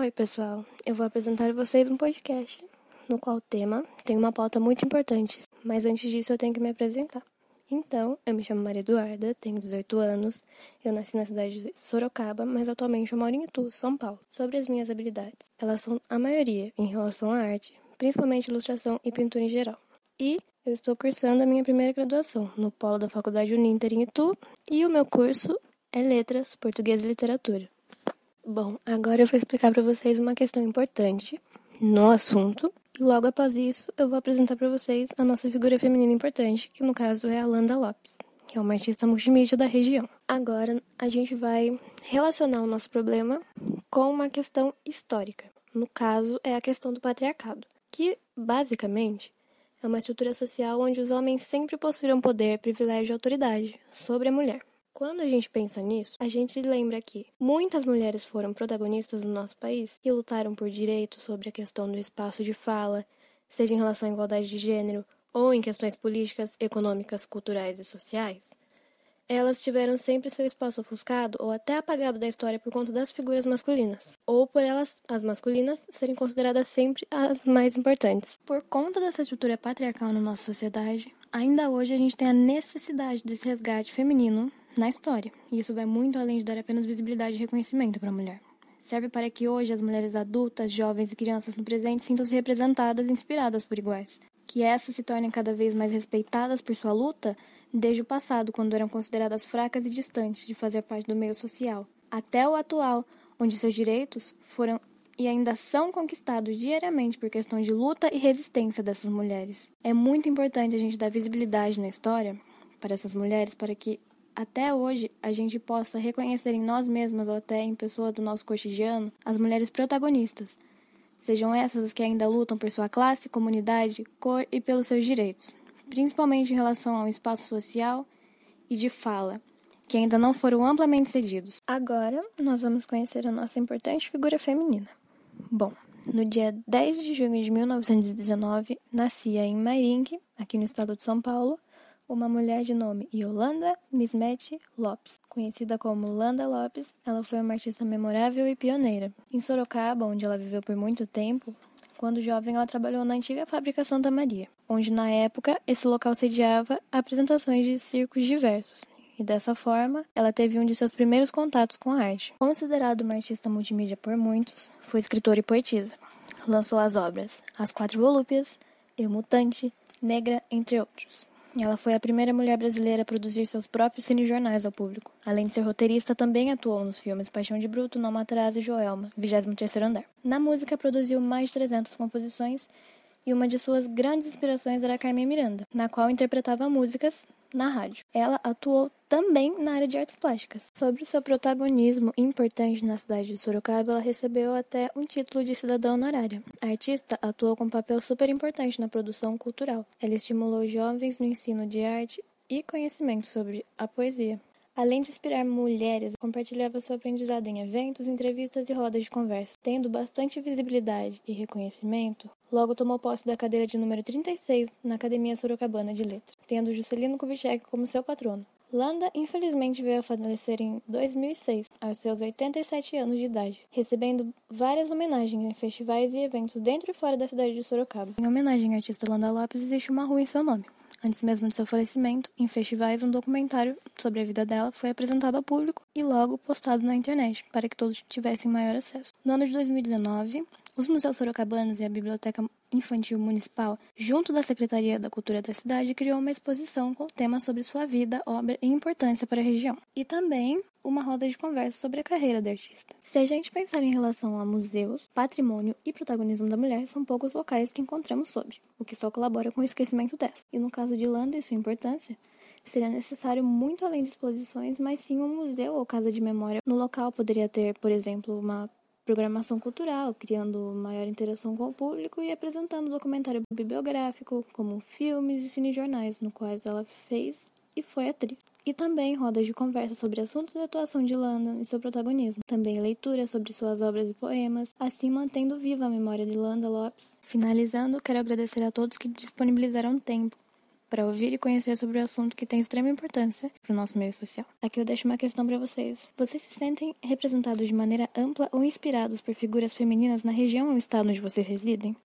Oi, pessoal. Eu vou apresentar a vocês um podcast no qual o tema tem uma pauta muito importante, mas antes disso eu tenho que me apresentar. Então, eu me chamo Maria Eduarda, tenho 18 anos, eu nasci na cidade de Sorocaba, mas atualmente eu moro em Itu, São Paulo. Sobre as minhas habilidades, elas são a maioria em relação à arte, principalmente ilustração e pintura em geral. E eu estou cursando a minha primeira graduação no polo da Faculdade Uninter em Itu, e o meu curso é Letras, Português e Literatura. Bom, agora eu vou explicar para vocês uma questão importante no assunto. E logo após isso, eu vou apresentar para vocês a nossa figura feminina importante, que no caso é a Landa Lopes, que é uma artista multimídia da região. Agora, a gente vai relacionar o nosso problema com uma questão histórica. No caso, é a questão do patriarcado, que basicamente é uma estrutura social onde os homens sempre possuíram poder, privilégio e autoridade sobre a mulher. Quando a gente pensa nisso, a gente lembra que muitas mulheres foram protagonistas no nosso país e lutaram por direitos sobre a questão do espaço de fala, seja em relação à igualdade de gênero ou em questões políticas, econômicas, culturais e sociais. Elas tiveram sempre seu espaço ofuscado ou até apagado da história por conta das figuras masculinas, ou por elas, as masculinas, serem consideradas sempre as mais importantes. Por conta dessa estrutura patriarcal na nossa sociedade, ainda hoje a gente tem a necessidade desse resgate feminino na história. E isso vai muito além de dar apenas visibilidade e reconhecimento para a mulher. Serve para que hoje as mulheres adultas, jovens e crianças no presente sintam-se representadas e inspiradas por iguais. Que essas se tornem cada vez mais respeitadas por sua luta desde o passado, quando eram consideradas fracas e distantes de fazer parte do meio social, até o atual, onde seus direitos foram e ainda são conquistados diariamente por questão de luta e resistência dessas mulheres. É muito importante a gente dar visibilidade na história para essas mulheres para que até hoje a gente possa reconhecer em nós mesmas ou até em pessoas do nosso cotidiano as mulheres protagonistas. Sejam essas as que ainda lutam por sua classe, comunidade, cor e pelos seus direitos, principalmente em relação ao espaço social e de fala, que ainda não foram amplamente cedidos. Agora, nós vamos conhecer a nossa importante figura feminina. Bom, no dia 10 de junho de 1919, nascia em Mairink, aqui no estado de São Paulo, uma mulher de nome Yolanda Mismete Lopes. Conhecida como Landa Lopes, ela foi uma artista memorável e pioneira. Em Sorocaba, onde ela viveu por muito tempo, quando jovem, ela trabalhou na antiga fábrica Santa Maria, onde na época esse local sediava apresentações de circos diversos. E dessa forma, ela teve um de seus primeiros contatos com a arte. Considerado uma artista multimídia por muitos, foi escritora e poetisa. Lançou as obras As Quatro Volúpias, Eu Mutante, Negra, entre outros. Ela foi a primeira mulher brasileira a produzir seus próprios cinejornais ao público. Além de ser roteirista, também atuou nos filmes Paixão de Bruto, Não Matarás e Joelma, 23º Andar. Na música, produziu mais de 300 composições e uma de suas grandes inspirações era Carmen Miranda, na qual interpretava músicas na rádio. Ela atuou também na área de artes plásticas. Sobre seu protagonismo importante na cidade de Sorocaba, ela recebeu até um título de cidadã honorária. A artista atuou com um papel super importante na produção cultural. Ela estimulou jovens no ensino de arte e conhecimento sobre a poesia. Além de inspirar mulheres, compartilhava seu aprendizado em eventos, entrevistas e rodas de conversa. Tendo bastante visibilidade e reconhecimento, logo tomou posse da cadeira de número 36 na Academia Sorocabana de Letras, tendo Juscelino Kubitschek como seu patrono. Landa, infelizmente, veio a falecer em 2006, aos seus 87 anos de idade, recebendo várias homenagens em festivais e eventos dentro e fora da cidade de Sorocaba. Em homenagem ao artista Landa Lopes, existe uma rua em seu nome. Antes mesmo de seu falecimento, em festivais, um documentário sobre a vida dela foi apresentado ao público e logo postado na internet, para que todos tivessem maior acesso. No ano de 2019, os museus sorocabanos e a Biblioteca Infantil Municipal, junto da Secretaria da Cultura da cidade, criou uma exposição com o tema sobre sua vida, obra e importância para a região. E também uma roda de conversa sobre a carreira da artista. Se a gente pensar em relação a museus, patrimônio e protagonismo da mulher, são poucos locais que encontramos sobre, o que só colabora com o esquecimento dessa. E no caso de Landa e sua importância, seria necessário muito além de exposições, mas sim um museu ou casa de memória. No local poderia ter, por exemplo, uma programação cultural, criando maior interação com o público e apresentando documentário bibliográfico, como filmes e cinejornais, no quais ela fez e foi atriz. E também rodas de conversa sobre assuntos de atuação de Landa e seu protagonismo. Também leitura sobre suas obras e poemas, assim mantendo viva a memória de Landa Lopes. Finalizando, quero agradecer a todos que disponibilizaram tempo para ouvir e conhecer sobre o assunto que tem extrema importância para o nosso meio social. Aqui eu deixo uma questão para vocês. Vocês se sentem representados de maneira ampla ou inspirados por figuras femininas na região ou estado onde vocês residem?